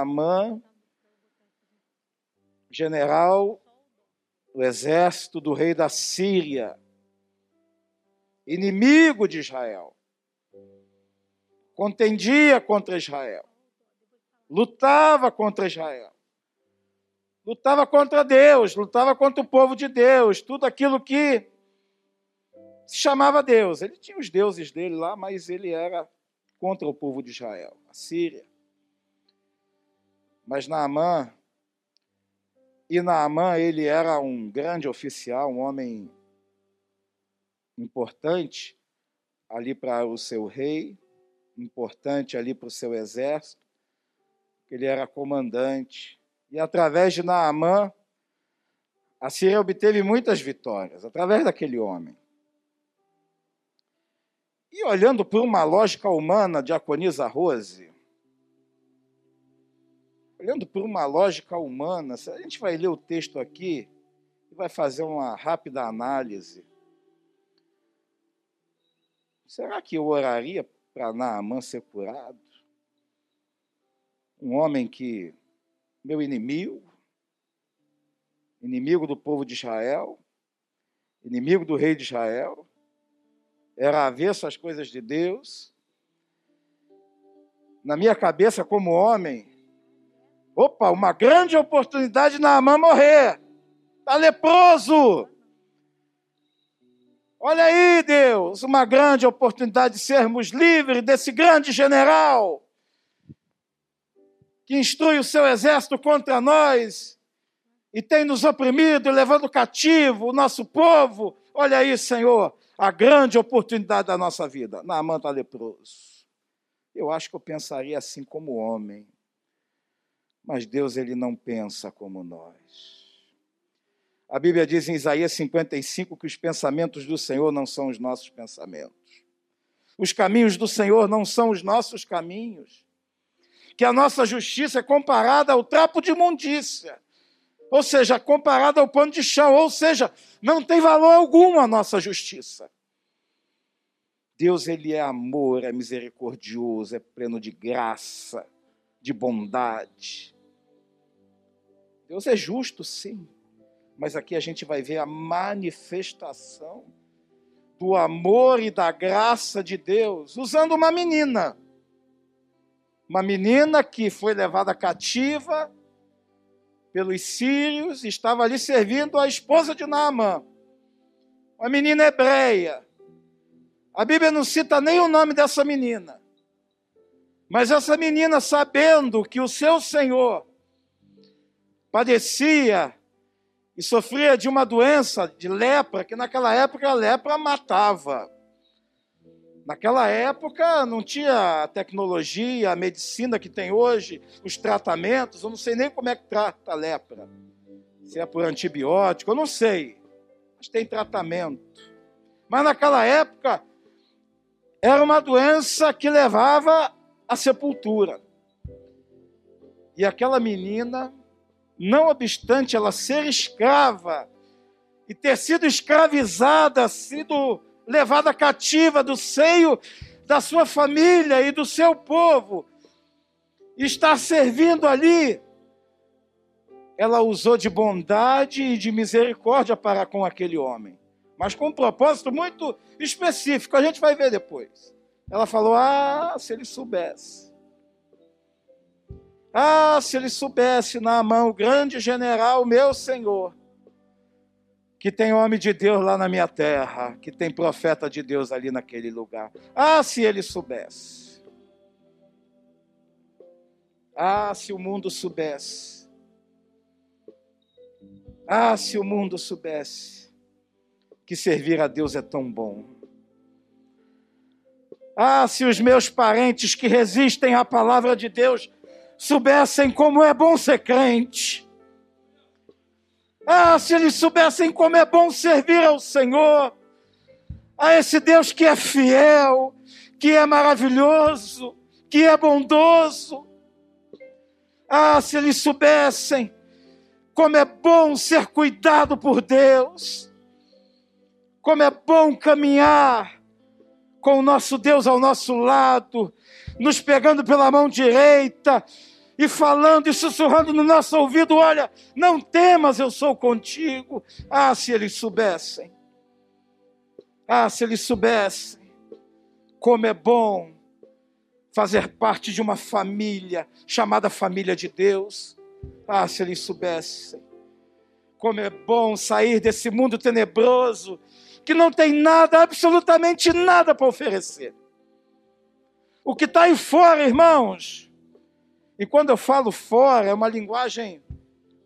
Naamã, general do exército do rei da Síria, inimigo de Israel, contendia contra Israel, lutava contra Israel, lutava contra Deus, lutava contra o povo de Deus, tudo aquilo que se chamava Deus. Ele tinha os deuses dele lá, mas ele era contra o povo de Israel, a Síria. Mas Naamã, e Naamã, ele era um grande oficial, um homem importante ali para o seu rei, importante ali para o seu exército. Ele era comandante. E através de Naamã, a Síria obteve muitas vitórias, através daquele homem. E olhando por uma lógica humana, diaconisa Rose, olhando por uma lógica humana, a gente vai ler o texto aqui e vai fazer uma rápida análise. Será que eu oraria para Naamã ser curado? Um homem que, meu inimigo, inimigo do povo de Israel, inimigo do rei de Israel, era avesso às coisas de Deus. Na minha cabeça, como homem, opa, uma grande oportunidade na mãe morrer. Está leproso. Olha aí, Deus, uma grande oportunidade de sermos livres desse grande general que instrui o seu exército contra nós e tem nos oprimido, levando cativo o nosso povo. Olha aí, Senhor, a grande oportunidade da nossa vida. Naamã está leproso. Eu acho que eu pensaria assim como homem. Mas Deus, ele não pensa como nós. A Bíblia diz em Isaías 55 que os pensamentos do Senhor não são os nossos pensamentos. Os caminhos do Senhor não são os nossos caminhos. Que a nossa justiça é comparada ao trapo de imundícia ou seja, comparado ao pano de chão, ou seja, não tem valor algum a nossa justiça. Deus, ele é amor, é misericordioso, é pleno de graça, de bondade. Deus é justo, sim, mas aqui a gente vai ver a manifestação do amor e da graça de Deus usando uma menina. Uma menina que foi levada cativa, pelos sírios, estava ali servindo a esposa de Naamã, uma menina hebreia. A Bíblia não cita nem o nome dessa menina. Mas essa menina, sabendo que o seu Senhor padecia e sofria de uma doença de lepra, que naquela época a lepra matava. Naquela época não tinha a tecnologia, a medicina que tem hoje, os tratamentos, eu não sei nem como é que trata a lepra. Se é por antibiótico, eu não sei. Mas tem tratamento. Mas naquela época era uma doença que levava à sepultura. E aquela menina, não obstante ela ser escrava e ter sido escravizada, sido levada cativa do seio da sua família e do seu povo, está servindo ali, ela usou de bondade e de misericórdia para com aquele homem, mas com um propósito muito específico, a gente vai ver depois. Ela falou: Ah, se ele soubesse. Ah, se ele soubesse na mão, o grande general, meu senhor, que tem homem de Deus lá na minha terra, que tem profeta de Deus ali naquele lugar. Ah, se ele soubesse. Ah, se o mundo soubesse. Ah, se o mundo soubesse que servir a Deus é tão bom. Ah, se os meus parentes que resistem à palavra de Deus soubessem como é bom ser crente. Ah, se eles soubessem como é bom servir ao Senhor, a esse Deus que é fiel, que é maravilhoso, que é bondoso. Ah, se eles soubessem como é bom ser cuidado por Deus, como é bom caminhar com o nosso Deus ao nosso lado, nos pegando pela mão direita e falando e sussurrando no nosso ouvido: Olha, não temas, eu sou contigo. Ah, se eles soubessem. Ah, se eles soubessem como é bom fazer parte de uma família chamada família de Deus. Ah, se eles soubessem como é bom sair desse mundo tenebroso que não tem nada, absolutamente nada para oferecer. O que está aí fora, irmãos, e quando eu falo fora, é uma linguagem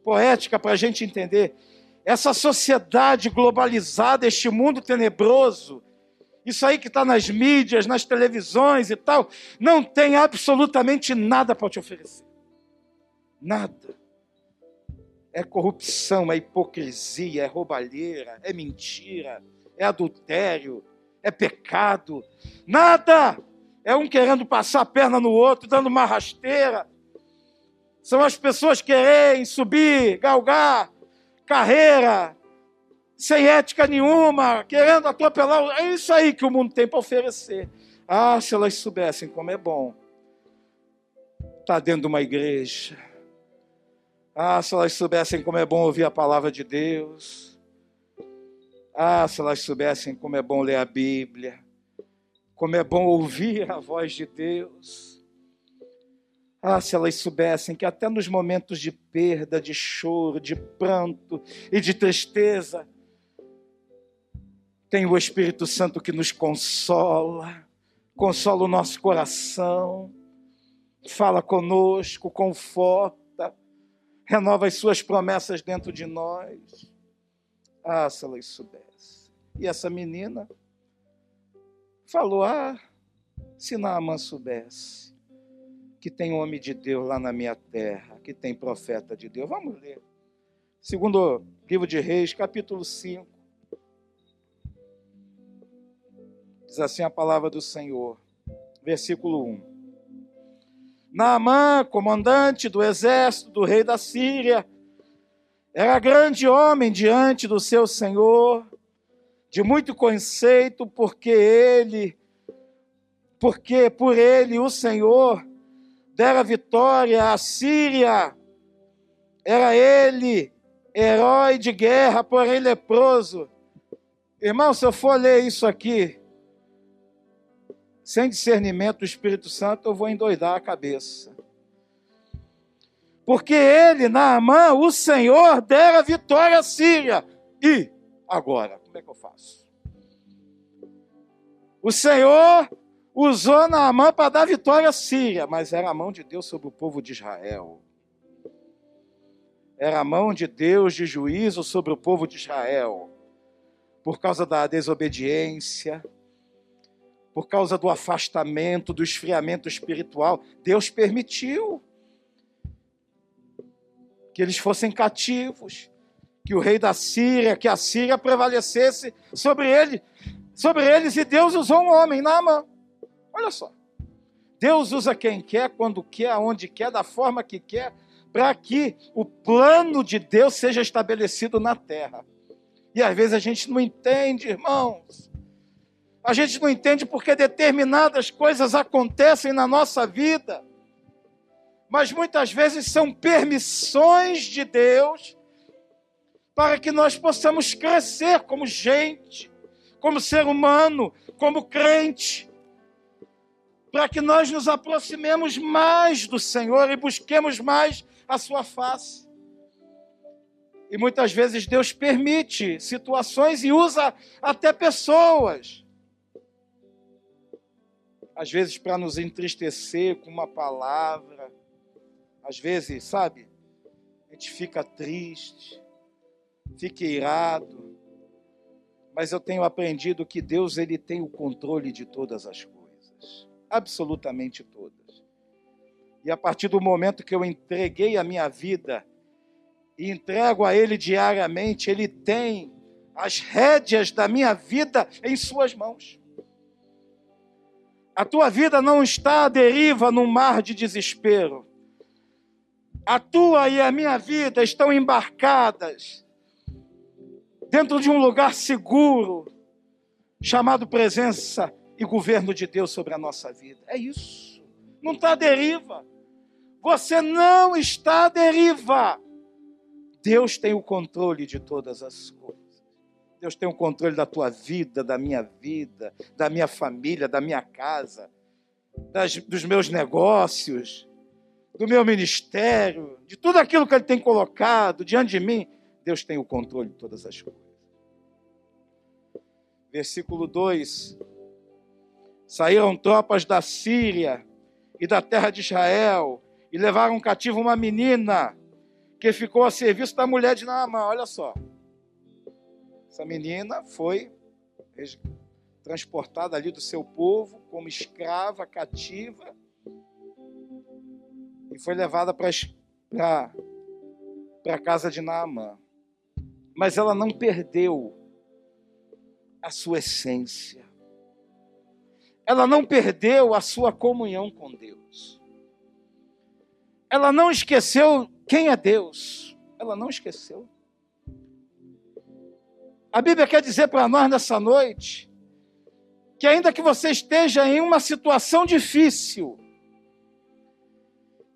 poética para a gente entender. Essa sociedade globalizada, este mundo tenebroso, isso aí que está nas mídias, nas televisões e tal, não tem absolutamente nada para te oferecer. Nada. É corrupção, é hipocrisia, é roubalheira, é mentira, é adultério, é pecado. Nada! É um querendo passar a perna no outro, dando uma rasteira. São as pessoas querem subir, galgar, carreira, sem ética nenhuma, querendo atropelar. É isso aí que o mundo tem para oferecer. Ah, se elas soubessem como é bom estar tá dentro de uma igreja. Ah, se elas soubessem como é bom ouvir a palavra de Deus. Ah, se elas soubessem como é bom ler a Bíblia. Como é bom ouvir a voz de Deus. Ah, se elas soubessem que até nos momentos de perda, de choro, de pranto e de tristeza, tem o Espírito Santo que nos consola, consola o nosso coração, fala conosco, conforta, renova as suas promessas dentro de nós. Ah, se elas soubessem. E essa menina falou: Ah, se Naamã soubesse que tem homem de Deus lá na minha terra, que tem profeta de Deus. Vamos ler. Segundo livro de Reis, capítulo 5. Diz assim a palavra do Senhor, versículo 1. Naamã, comandante do exército do rei da Síria, era grande homem diante do seu senhor, de muito conceito, porque ele, porque por ele o Senhor dera vitória à Síria. Era ele, herói de guerra, porém leproso. Irmão, se eu for ler isso aqui, sem discernimento do Espírito Santo, eu vou endoidar a cabeça. Porque ele, Naamã, o Senhor, dera vitória à Síria. E agora, como é que eu faço? O Senhor usou Naamã para dar vitória à Síria, mas era a mão de Deus sobre o povo de Israel. Era a mão de Deus de juízo sobre o povo de Israel. Por causa da desobediência, por causa do afastamento, do esfriamento espiritual, Deus permitiu que eles fossem cativos, que o rei da Síria, que a Síria prevalecesse sobre ele, sobre eles, e Deus usou um homem, Naamã. Olha só. Deus usa quem quer, quando quer, aonde quer, da forma que quer, para que o plano de Deus seja estabelecido na terra. E às vezes a gente não entende, irmãos. A gente não entende porque determinadas coisas acontecem na nossa vida, mas muitas vezes são permissões de Deus para que nós possamos crescer como gente, como ser humano, como crente, para que nós nos aproximemos mais do Senhor e busquemos mais a Sua face. E muitas vezes Deus permite situações e usa até pessoas. Às vezes para nos entristecer com uma palavra, às vezes, sabe, a gente fica triste, fica irado, mas eu tenho aprendido que Deus ele tem o controle de todas as coisas, absolutamente todas. E a partir do momento que eu entreguei a minha vida e entrego a Ele diariamente, Ele tem as rédeas da minha vida em Suas mãos. A tua vida não está à deriva num mar de desespero. A tua e a minha vida estão embarcadas dentro de um lugar seguro, chamado presença e governo de Deus sobre a nossa vida. É isso. Não está deriva. Você não está à deriva. Deus tem o controle de todas as coisas. Deus tem o controle da tua vida, da minha vida, da minha família, da minha casa, das, dos meus negócios, do meu ministério, de tudo aquilo que Ele tem colocado diante de mim. Deus tem o controle de todas as coisas. Versículo 2: Saíram tropas da Síria e da terra de Israel e levaram cativo uma menina que ficou a serviço da mulher de Naamã. Olha só. Essa menina foi transportada ali do seu povo como escrava, cativa, e foi levada para a casa de Naamã. Mas ela não perdeu a sua essência. Ela não perdeu a sua comunhão com Deus. Ela não esqueceu quem é Deus. Ela não esqueceu. A Bíblia quer dizer para nós nessa noite que, ainda que você esteja em uma situação difícil,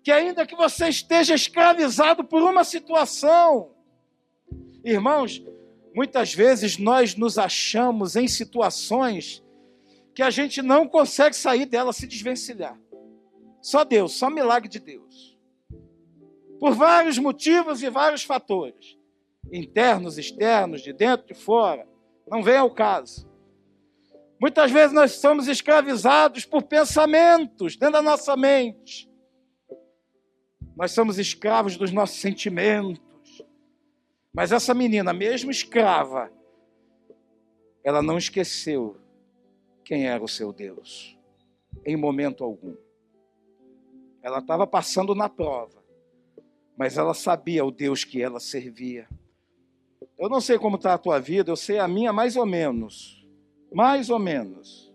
que ainda que você esteja escravizado por uma situação, irmãos, muitas vezes nós nos achamos em situações que a gente não consegue sair dela, se desvencilhar. Só Deus, só milagre de Deus. Por vários motivos e vários fatores internos, externos, de dentro, de fora, não vem ao caso. Muitas vezes nós somos escravizados por pensamentos dentro da nossa mente. Nós somos escravos dos nossos sentimentos. Mas essa menina, mesmo escrava, ela não esqueceu quem era o seu Deus, em momento algum. Ela estava passando na prova, mas ela sabia o Deus que ela servia. Eu não sei como está a tua vida, eu sei a minha mais ou menos. Mais ou menos.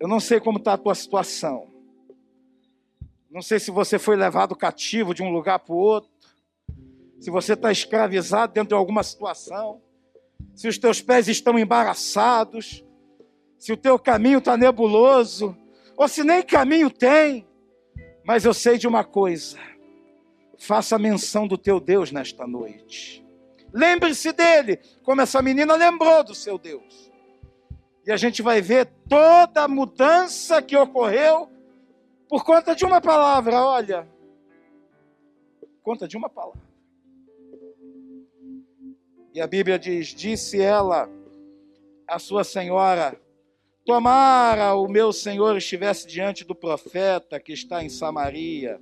Eu não sei como está a tua situação. Não sei se você foi levado cativo de um lugar para o outro. Se você está escravizado dentro de alguma situação. Se os teus pés estão embaraçados. Se o teu caminho está nebuloso. Ou se nem caminho tem. Mas eu sei de uma coisa Faça menção do teu Deus nesta noite. Lembre-se dele, como essa menina lembrou do seu Deus. E a gente vai ver toda a mudança que ocorreu por conta de uma palavra, olha. Por conta de uma palavra. E a Bíblia diz: Disse ela a sua senhora: Tomara o meu senhor estivesse diante do profeta que está em Samaria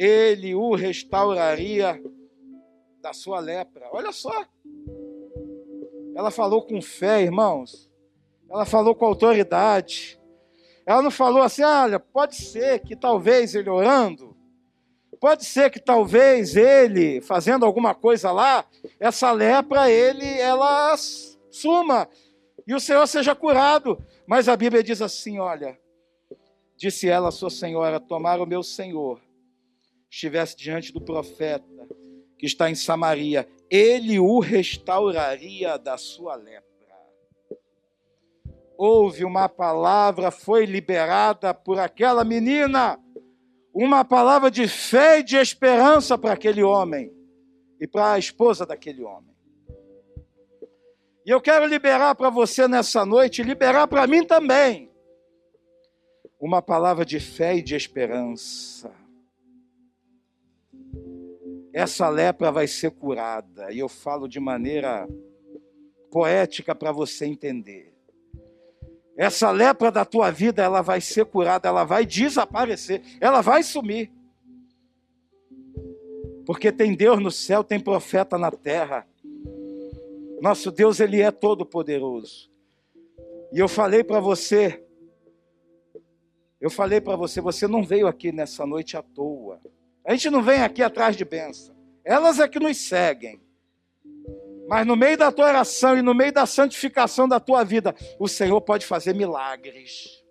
ele o restauraria da sua lepra. Olha só. Ela falou com fé, irmãos. Ela falou com autoridade. Ela não falou assim, olha, pode ser que talvez ele orando, pode ser que talvez ele fazendo alguma coisa lá, essa lepra ele ela suma e o Senhor seja curado. Mas a Bíblia diz assim, olha, disse ela a sua senhora, tomar o meu senhor estivesse diante do profeta que está em Samaria, ele o restauraria da sua lepra. Houve uma palavra, foi liberada por aquela menina, uma palavra de fé e de esperança para aquele homem e para a esposa daquele homem. E eu quero liberar para você nessa noite, liberar para mim também, uma palavra de fé e de esperança essa lepra vai ser curada. E eu falo de maneira poética para você entender. Essa lepra da tua vida, ela vai ser curada, ela vai desaparecer, ela vai sumir. Porque tem Deus no céu, tem profeta na terra. Nosso Deus, ele é todo poderoso. E eu falei para você, eu falei para você, você não veio aqui nessa noite à toa. A gente não vem aqui atrás de bênção. Elas é que nos seguem. Mas no meio da tua oração e no meio da santificação da tua vida, o Senhor pode fazer milagres.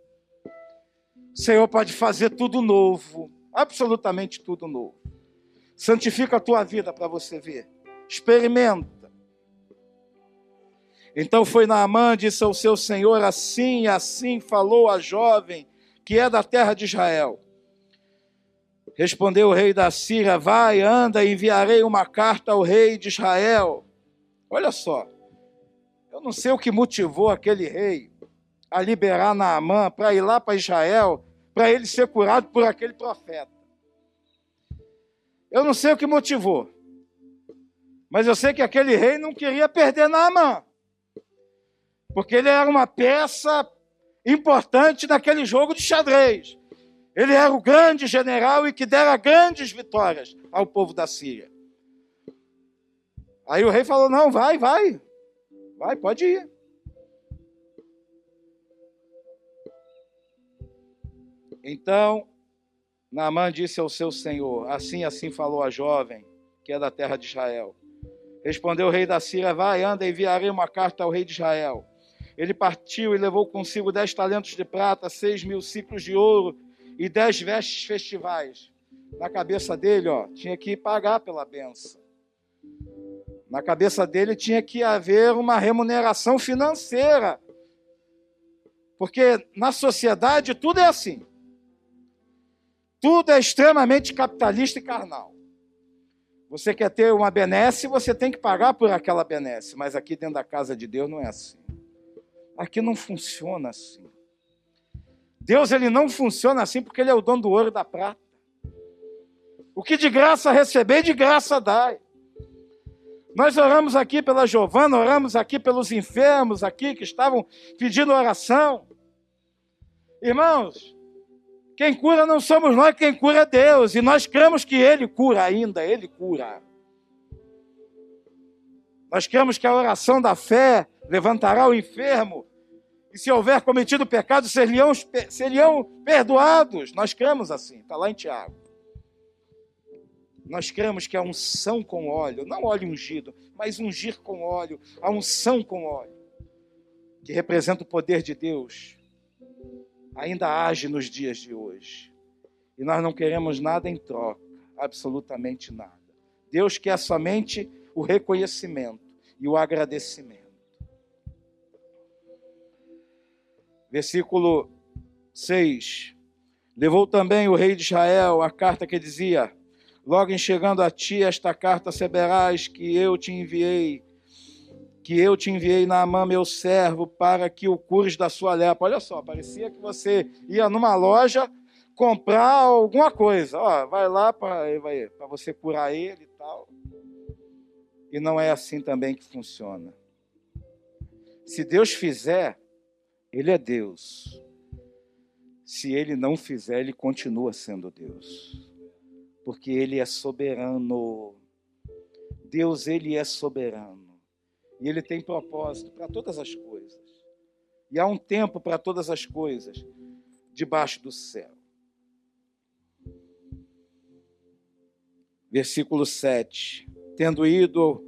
O Senhor pode fazer tudo novo, absolutamente tudo novo. Santifica a tua vida para você ver. Experimenta. Então foi Naamã, disse ao seu senhor, assim, assim falou a jovem que é da terra de Israel. Respondeu o rei da Síria: Vai, anda, enviarei uma carta ao rei de Israel. Olha só, eu não sei o que motivou aquele rei a liberar Naamã para ir lá para Israel, para ele ser curado por aquele profeta. Eu não sei o que motivou, mas eu sei que aquele rei não queria perder Naamã, porque ele era uma peça importante naquele jogo de xadrez. Ele era o grande general e que dera grandes vitórias ao povo da Síria. Aí o rei falou: Não, vai, vai, vai, pode ir. Então, Naamã disse ao seu senhor: Assim, assim falou a jovem, que é da terra de Israel. Respondeu o rei da Síria: Vai, anda, enviarei uma carta ao rei de Israel. Ele partiu e levou consigo dez talentos de prata, seis mil ciclos de ouro e dez vestes festivais. Na cabeça dele, ó, tinha que pagar pela benção. Na cabeça dele tinha que haver uma remuneração financeira. Porque na sociedade tudo é assim. Tudo é extremamente capitalista e carnal. Você quer ter uma benesse, você tem que pagar por aquela benesse. Mas aqui dentro da casa de Deus não é assim. Aqui não funciona assim. Deus ele não funciona assim porque ele é o dono do ouro e da prata. O que de graça receber, de graça dá. Nós oramos aqui pela Giovana, oramos aqui pelos enfermos aqui que estavam pedindo oração. Irmãos, quem cura não somos nós, quem cura é Deus. E nós cremos que Ele cura ainda, Ele cura. Nós cremos que a oração da fé levantará o enfermo e se houver cometido pecado, seriam, perdoados. Nós cremos assim, está lá em Tiago. Nós cremos que a unção com óleo, não óleo ungido, mas ungir com óleo, a unção com óleo, que representa o poder de Deus, ainda age nos dias de hoje. E nós não queremos nada em troca, absolutamente nada. Deus quer somente o reconhecimento e o agradecimento. versículo 6. Levou também o rei de Israel a carta que dizia: Logo em chegando a ti esta carta saberás que eu te enviei, que eu te enviei na mão meu servo para que o cures da sua lepra. Olha só, parecia que você ia numa loja comprar alguma coisa. Ó, vai lá para você curar ele e tal. E não é assim também que funciona. Se Deus fizer, ele é Deus. Se ele não fizer, ele continua sendo Deus. Porque ele é soberano. Deus, ele é soberano. E ele tem propósito para todas as coisas. E há um tempo para todas as coisas debaixo do céu. Versículo 7. Tendo ido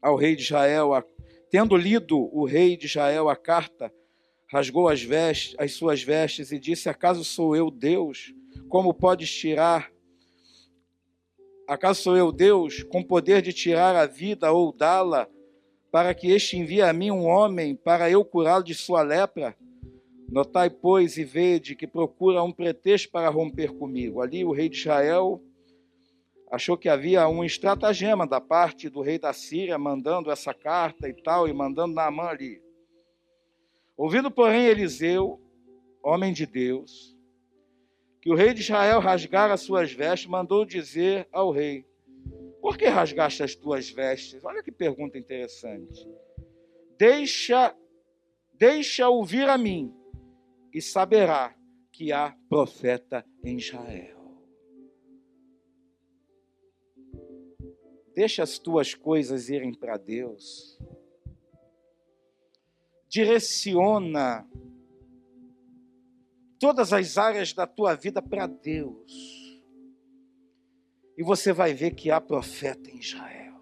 ao rei de Israel a Tendo lido o rei de Israel a carta, rasgou as, vestes, as suas vestes e disse: Acaso sou eu Deus? Como podes tirar? Acaso sou eu Deus, com poder de tirar a vida ou dá-la, para que este envie a mim um homem para eu curá-lo de sua lepra? Notai, pois, e vede que procura um pretexto para romper comigo. Ali o rei de Israel achou que havia um estratagema da parte do rei da Síria mandando essa carta e tal, e mandando Naamã ali. Ouvindo, porém, Eliseu, homem de Deus, que o rei de Israel rasgara as suas vestes, mandou dizer ao rei: Por que rasgaste as tuas vestes? Olha que pergunta interessante. Deixa, deixa ouvir a mim, e saberá que há profeta em Israel. Deixa as tuas coisas irem para Deus. Direciona todas as áreas da tua vida para Deus. E você vai ver que há profeta em Israel.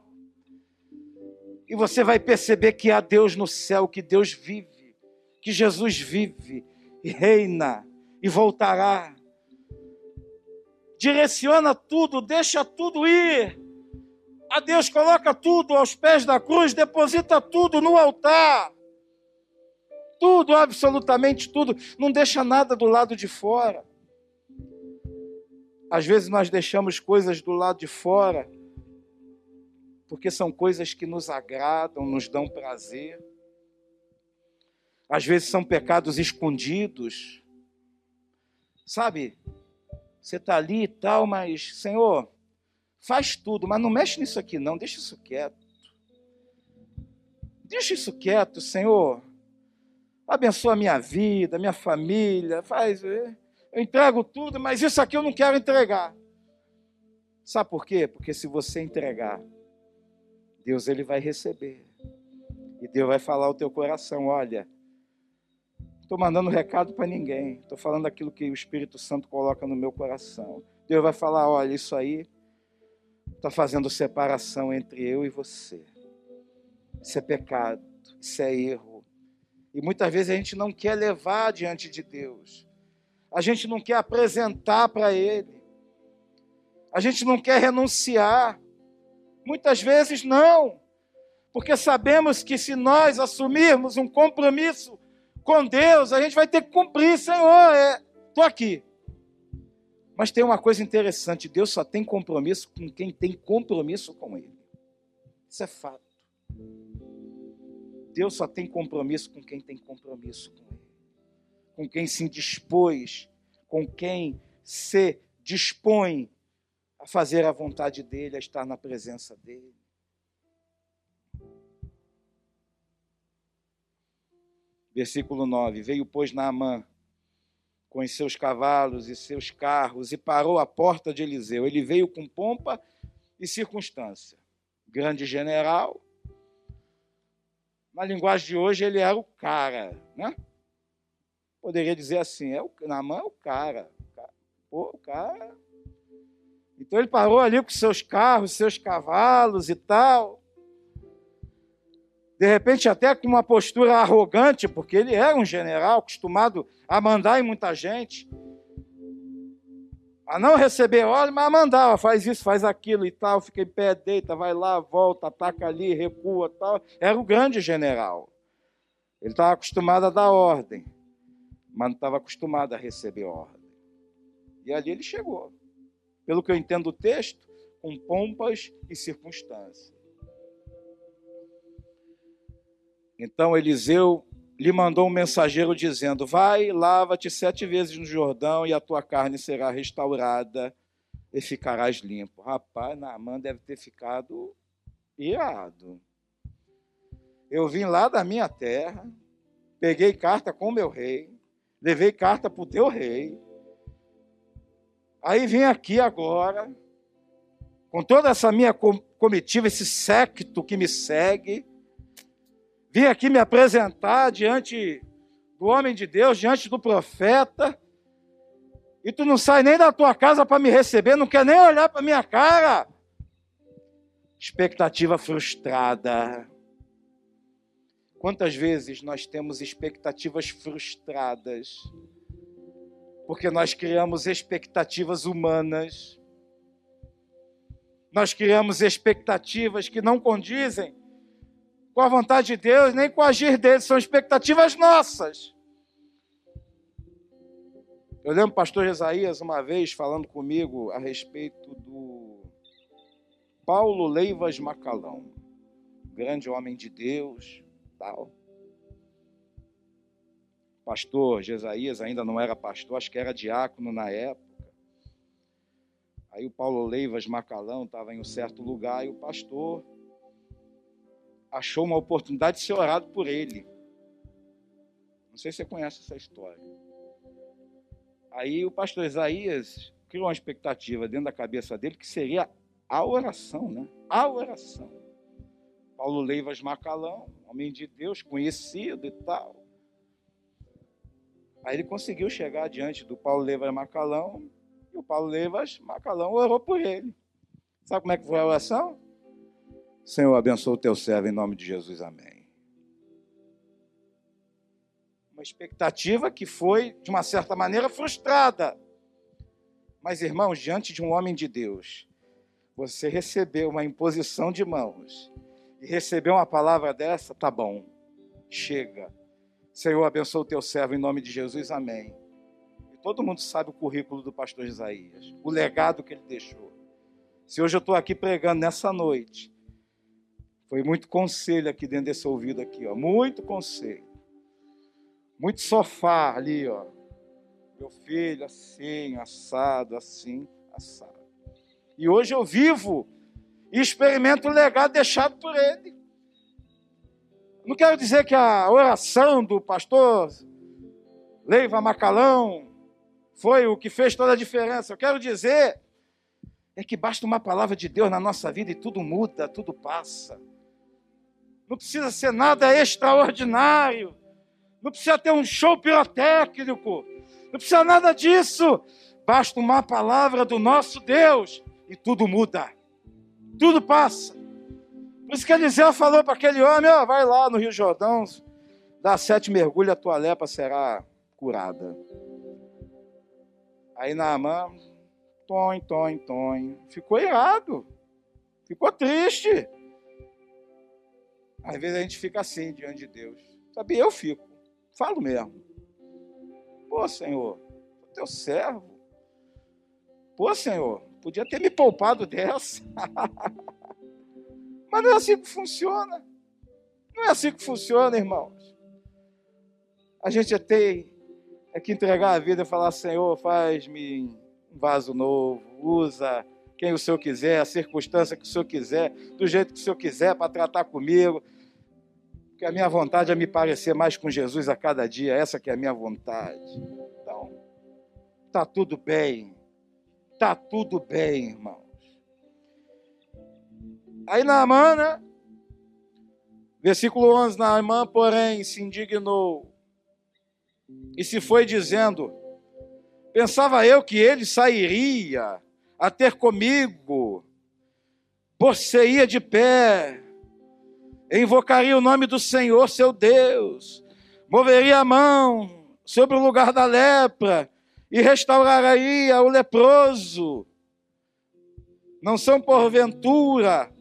E você vai perceber que há Deus no céu, que Deus vive, que Jesus vive e reina e voltará. Direciona tudo, deixa tudo ir a Deus coloca tudo aos pés da cruz, deposita tudo no altar. Tudo, absolutamente tudo. Não deixa nada do lado de fora. Às vezes nós deixamos coisas do lado de fora porque são coisas que nos agradam, nos dão prazer. Às vezes são pecados escondidos. Sabe? Você está ali e tal, mas, Senhor, faz tudo, mas não mexe nisso aqui, não, deixa isso quieto. Deixa isso quieto, Senhor. Abençoa a minha vida, minha família, faz. Eh, eu entrego tudo, mas isso aqui eu não quero entregar. Sabe por quê? Porque se você entregar, Deus ele vai receber. E Deus vai falar ao teu coração, olha, estou mandando recado para ninguém, estou falando aquilo que o Espírito Santo coloca no meu coração. Deus vai falar, olha, isso aí está fazendo separação entre eu e você. Isso é pecado, isso é erro. E muitas vezes a gente não quer levar diante de Deus. A gente não quer apresentar para Ele. A gente não quer renunciar. Muitas vezes não, porque sabemos que se nós assumirmos um compromisso com Deus, a gente vai ter que cumprir, Senhor, estou é, aqui. Mas tem uma coisa interessante: Deus só tem compromisso com quem tem compromisso com Ele. Isso é fato. Deus só tem compromisso com quem tem compromisso com Ele. Com quem se dispôs, com quem se dispõe a fazer a vontade dele, a estar na presença dele. Versículo 9: Veio, pois, Naamã com os seus cavalos e seus carros e parou à porta de Eliseu. Ele veio com pompa e circunstância. Grande general. Na linguagem de hoje, ele era o cara, né? Poderia dizer assim: é o, Naamã é o cara. Pô, o cara então ele parou ali com seus carros, seus cavalos e tal. De repente, até com uma postura arrogante, porque ele era um general acostumado a mandar em muita gente, a não receber ordem, mas a mandar, faz isso, faz aquilo e tal, fica em pé, deita, vai lá, volta, ataca ali, recua tal. Era o grande general. Ele estava acostumado a dar ordem, mas não estava acostumado a receber ordem. E ali ele chegou pelo que eu entendo do texto, com pompas e circunstâncias. Então Eliseu lhe mandou um mensageiro dizendo: Vai, lava-te sete vezes no Jordão e a tua carne será restaurada e ficarás limpo. Rapaz, Naamã deve ter ficado irado. Eu vim lá da minha terra, peguei carta com o meu rei, levei carta para o teu rei, Aí vem aqui agora, com toda essa minha comitiva, esse séquito que me segue, vim aqui me apresentar diante do homem de Deus, diante do profeta, e tu não sai nem da tua casa para me receber, não quer nem olhar para minha cara. Expectativa frustrada. Quantas vezes nós temos expectativas frustradas? porque nós criamos expectativas humanas. Nós criamos expectativas que não condizem com a vontade de Deus, nem com o agir dele, são expectativas nossas. Eu lembro o pastor Isaías uma vez falando comigo a respeito do Paulo Leivas Macalão, grande homem de Deus, tal pastor Jesaías ainda não era pastor, acho que era diácono na época. Aí o Paulo Leivas Macalão estava em um certo lugar e o pastor achou uma oportunidade de ser orado por ele. Não sei se você conhece essa história. Aí o pastor Isaías criou uma expectativa dentro da cabeça dele que seria a oração, né? A oração. Paulo Leivas Macalão, homem de Deus, conhecido e tal. Aí ele conseguiu chegar diante do Paulo Levas Macalão, e o Paulo Levas Macalão orou por ele. Sabe como é que foi a oração? Senhor, abençoa o teu servo em nome de Jesus, amém. Uma expectativa que foi, de uma certa maneira, frustrada. Mas, irmãos, diante de um homem de Deus, você recebeu uma imposição de mãos e recebeu uma palavra dessa, tá bom, chega Senhor, abençoa o teu servo em nome de Jesus, amém. E todo mundo sabe o currículo do pastor Isaías, o legado que ele deixou. Se hoje eu estou aqui pregando nessa noite, foi muito conselho aqui dentro desse ouvido aqui, ó, muito conselho. Muito sofá ali, ó. Meu filho, assim, assado, assim, assado. E hoje eu vivo e experimento o legado deixado por ele. Não quero dizer que a oração do pastor Leiva Macalão foi o que fez toda a diferença. Eu quero dizer é que basta uma palavra de Deus na nossa vida e tudo muda, tudo passa. Não precisa ser nada extraordinário. Não precisa ter um show pirotécnico. Não precisa nada disso. Basta uma palavra do nosso Deus e tudo muda. Tudo passa. Por isso que Eliseu falou para aquele homem: ó, vai lá no Rio Jordão, dá sete mergulhos, a tua lepra será curada. Aí Naamã, tom, tom, tom, ficou irado, ficou triste. Às vezes a gente fica assim diante de Deus. Sabe, eu fico, falo mesmo. Pô, Senhor, teu servo. Pô, Senhor, podia ter me poupado dessa. Mas não é assim que funciona. Não é assim que funciona, irmãos. A gente tem é que entregar a vida e falar: Senhor, faz-me um vaso novo, usa quem o Senhor quiser, a circunstância que o Senhor quiser, do jeito que o Senhor quiser para tratar comigo. Porque a minha vontade é me parecer mais com Jesus a cada dia, essa que é a minha vontade. Então, tá tudo bem. Tá tudo bem, irmão. Aí Naamã, né? Versículo 11: Naamã, porém, se indignou e se foi dizendo: Pensava eu que ele sairia a ter comigo, ia de pé, invocaria o nome do Senhor, seu Deus, moveria a mão sobre o lugar da lepra e restauraria o leproso. Não são porventura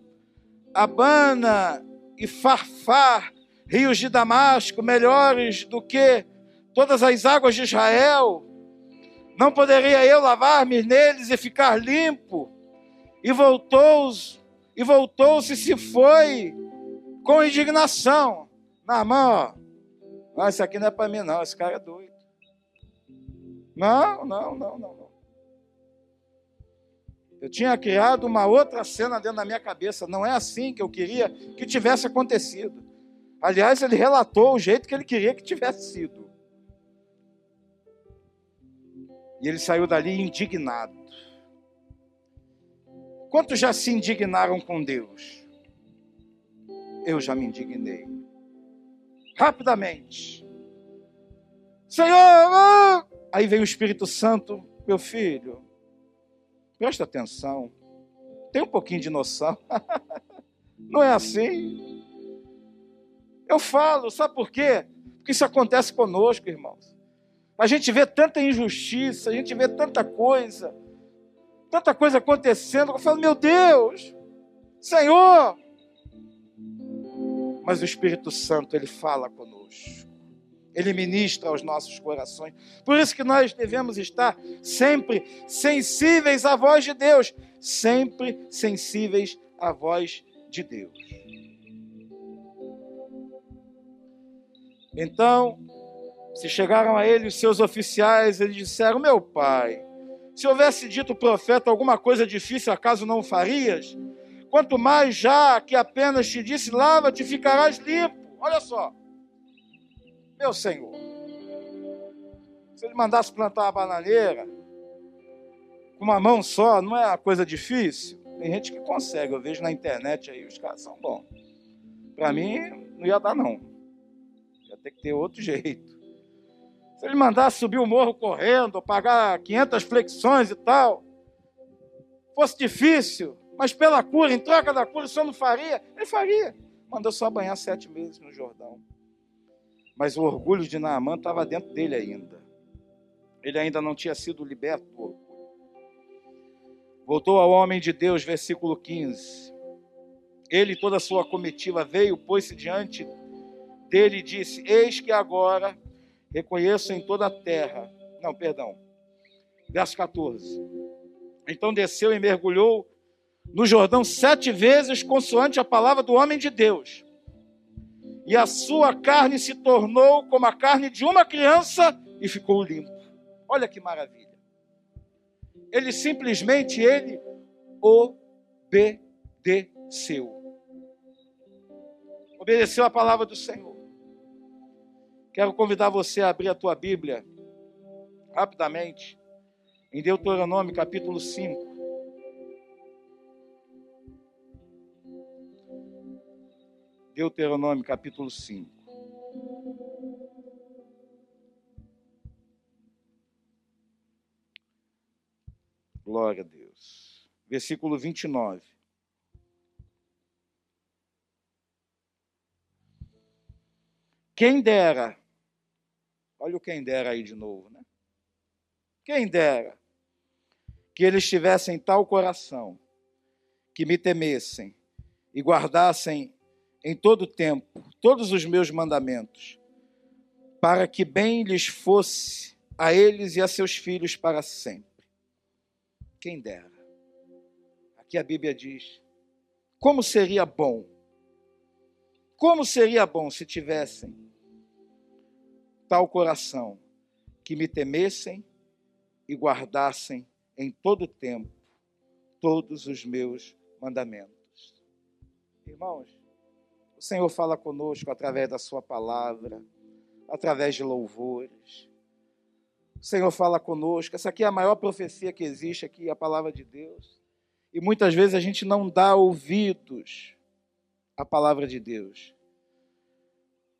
Abana e Farfar, rios de Damasco, melhores do que todas as águas de Israel? Não poderia eu lavar-me neles e ficar limpo? E voltou-se, e voltou-se se foi com indignação. Na mão, ó. isso aqui não é para mim, não. Esse cara é doido. Não, não, não, não. Eu tinha criado uma outra cena dentro da minha cabeça. Não é assim que eu queria que tivesse acontecido. Aliás, ele relatou o jeito que ele queria que tivesse sido. E ele saiu dali indignado. Quantos já se indignaram com Deus? Eu já me indignei. Rapidamente. Senhor! Ah! Aí veio o Espírito Santo, meu filho Presta atenção. Tem um pouquinho de noção. Não é assim. Eu falo, sabe por quê? Porque isso acontece conosco, irmãos. A gente vê tanta injustiça, a gente vê tanta coisa, tanta coisa acontecendo. Eu falo, meu Deus, Senhor. Mas o Espírito Santo, ele fala conosco. Ele ministra aos nossos corações. Por isso que nós devemos estar sempre sensíveis à voz de Deus, sempre sensíveis à voz de Deus. Então, se chegaram a ele os seus oficiais, eles disseram: Meu pai, se houvesse dito o profeta alguma coisa difícil, acaso não farias? Quanto mais já que apenas te disse: Lava-te, ficarás limpo. Olha só meu Senhor, se ele mandasse plantar uma bananeira com uma mão só, não é uma coisa difícil? Tem gente que consegue, eu vejo na internet aí, os caras são bons. Para mim, não ia dar, não. Ia ter que ter outro jeito. Se ele mandasse subir o morro correndo, pagar 500 flexões e tal, fosse difícil, mas pela cura, em troca da cura, o senhor não faria? Ele faria. Mandou só banhar sete meses no Jordão. Mas o orgulho de Naamã estava dentro dele ainda. Ele ainda não tinha sido liberto do orgulho. Voltou ao homem de Deus, versículo 15. Ele e toda a sua comitiva veio, pôs-se diante dele e disse: Eis que agora reconheço em toda a terra. Não, perdão. Verso 14. Então desceu e mergulhou no Jordão sete vezes, consoante a palavra do homem de Deus. E a sua carne se tornou como a carne de uma criança e ficou limpo. Olha que maravilha. Ele simplesmente ele obedeceu. Obedeceu a palavra do Senhor. Quero convidar você a abrir a tua Bíblia rapidamente em Deuteronômio capítulo 5. Deuteronômio capítulo 5. Glória a Deus. Versículo 29. Quem dera, olha o quem dera aí de novo, né? Quem dera que eles tivessem tal coração, que me temessem e guardassem em todo tempo todos os meus mandamentos, para que bem lhes fosse a eles e a seus filhos para sempre. Quem dera. Aqui a Bíblia diz: como seria bom, como seria bom se tivessem tal coração que me temessem e guardassem em todo tempo todos os meus mandamentos. Irmãos, o Senhor fala conosco através da Sua palavra, através de louvores. O Senhor fala conosco. Essa aqui é a maior profecia que existe aqui, a palavra de Deus. E muitas vezes a gente não dá ouvidos à palavra de Deus.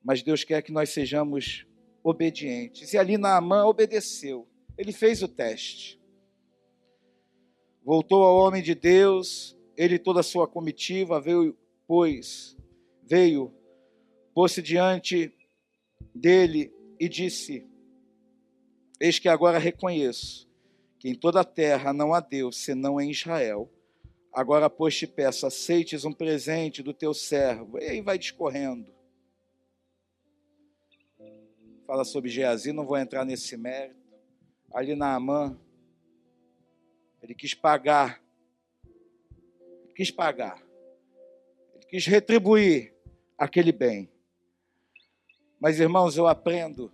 Mas Deus quer que nós sejamos obedientes. E ali Naamã obedeceu. Ele fez o teste. Voltou ao homem de Deus, ele e toda a sua comitiva, veio, pois, veio, pôs-se diante dele e disse: Eis que agora reconheço que em toda a terra não há Deus senão em Israel. Agora, pois, te peço, aceites um presente do teu servo. E aí vai discorrendo. Fala sobre Geazi, não vou entrar nesse mérito. Ali na Amã, ele quis pagar. Quis pagar. Ele quis retribuir aquele bem. Mas, irmãos, eu aprendo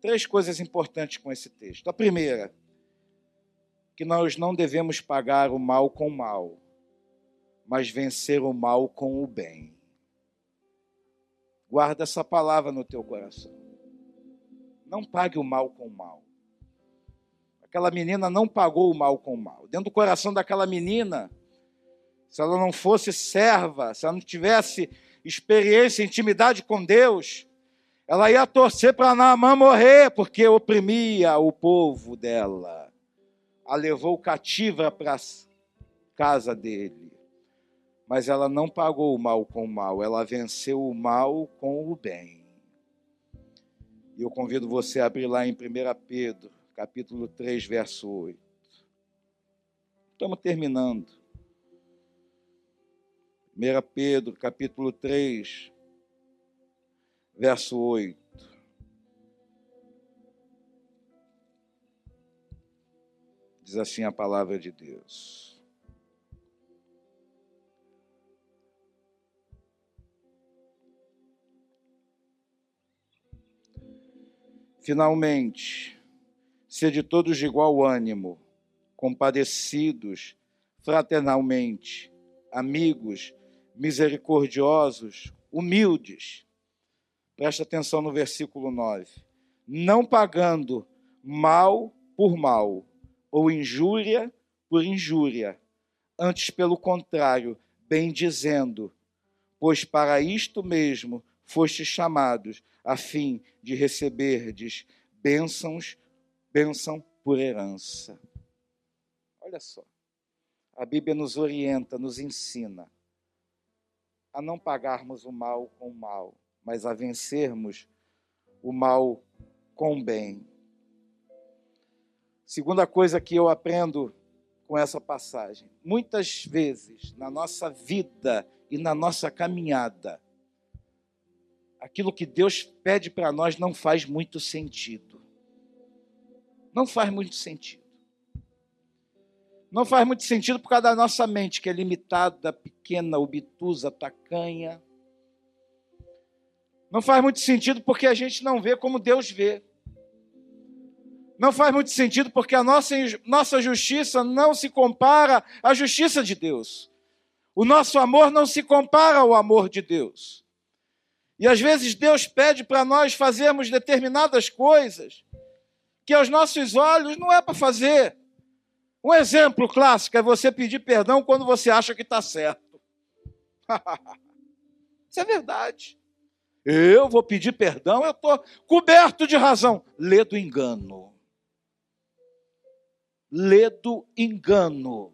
três coisas importantes com esse texto. A primeira, que nós não devemos pagar o mal com o mal, mas vencer o mal com o bem. Guarda essa palavra no teu coração. Não pague o mal com o mal. Aquela menina não pagou o mal com o mal. Dentro do coração daquela menina se ela não fosse serva, se ela não tivesse experiência, intimidade com Deus, ela ia torcer para Naamã morrer, porque oprimia o povo dela. A levou cativa para a casa dele. Mas ela não pagou o mal com o mal, ela venceu o mal com o bem. E eu convido você a abrir lá em 1 Pedro, capítulo 3, verso 8. Estamos terminando. 1 Pedro, capítulo 3, verso 8. Diz assim a palavra de Deus. Finalmente, sede todos de igual ânimo, compadecidos fraternalmente, amigos, misericordiosos, humildes. Presta atenção no versículo 9. Não pagando mal por mal, ou injúria por injúria, antes, pelo contrário, bem dizendo, pois para isto mesmo fostes chamados, a fim de receberdes bênçãos, bênção por herança. Olha só. A Bíblia nos orienta, nos ensina a não pagarmos o mal com o mal, mas a vencermos o mal com o bem. Segunda coisa que eu aprendo com essa passagem: muitas vezes na nossa vida e na nossa caminhada, aquilo que Deus pede para nós não faz muito sentido. Não faz muito sentido. Não faz muito sentido por causa da nossa mente, que é limitada, pequena, obtusa, tacanha. Não faz muito sentido porque a gente não vê como Deus vê. Não faz muito sentido porque a nossa, nossa justiça não se compara à justiça de Deus. O nosso amor não se compara ao amor de Deus. E às vezes Deus pede para nós fazermos determinadas coisas que aos nossos olhos não é para fazer. Um exemplo clássico é você pedir perdão quando você acha que está certo. Isso é verdade. Eu vou pedir perdão, eu estou coberto de razão. Lê do engano. Lê do engano.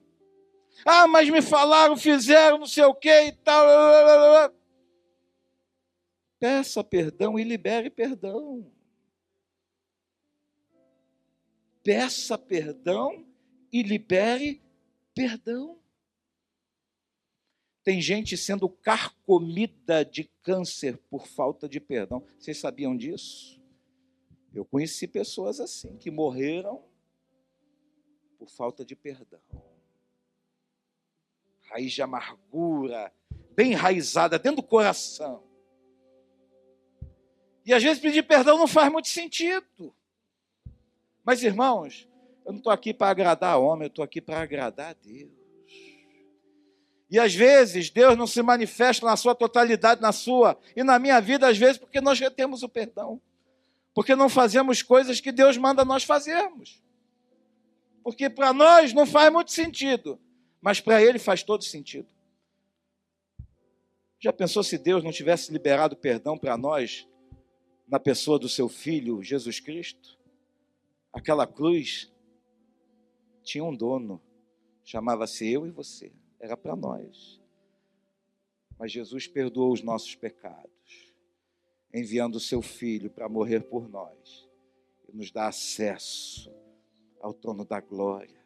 Ah, mas me falaram, fizeram, não sei o que e tal. Peça perdão e libere perdão. Peça perdão e libere perdão. Tem gente sendo carcomida de câncer por falta de perdão. Vocês sabiam disso? Eu conheci pessoas assim, que morreram por falta de perdão. Raiz de amargura, bem enraizada dentro do coração. E às vezes pedir perdão não faz muito sentido. Mas, irmãos, eu não estou aqui para agradar homem, eu estou aqui para agradar a Deus. E às vezes Deus não se manifesta na sua totalidade, na sua e na minha vida, às vezes, porque nós retemos o perdão. Porque não fazemos coisas que Deus manda nós fazermos. Porque para nós não faz muito sentido, mas para Ele faz todo sentido. Já pensou se Deus não tivesse liberado perdão para nós na pessoa do seu filho Jesus Cristo? Aquela cruz tinha um dono, chamava-se eu e você, era para nós. Mas Jesus perdoou os nossos pecados, enviando o seu filho para morrer por nós e nos dar acesso ao trono da glória.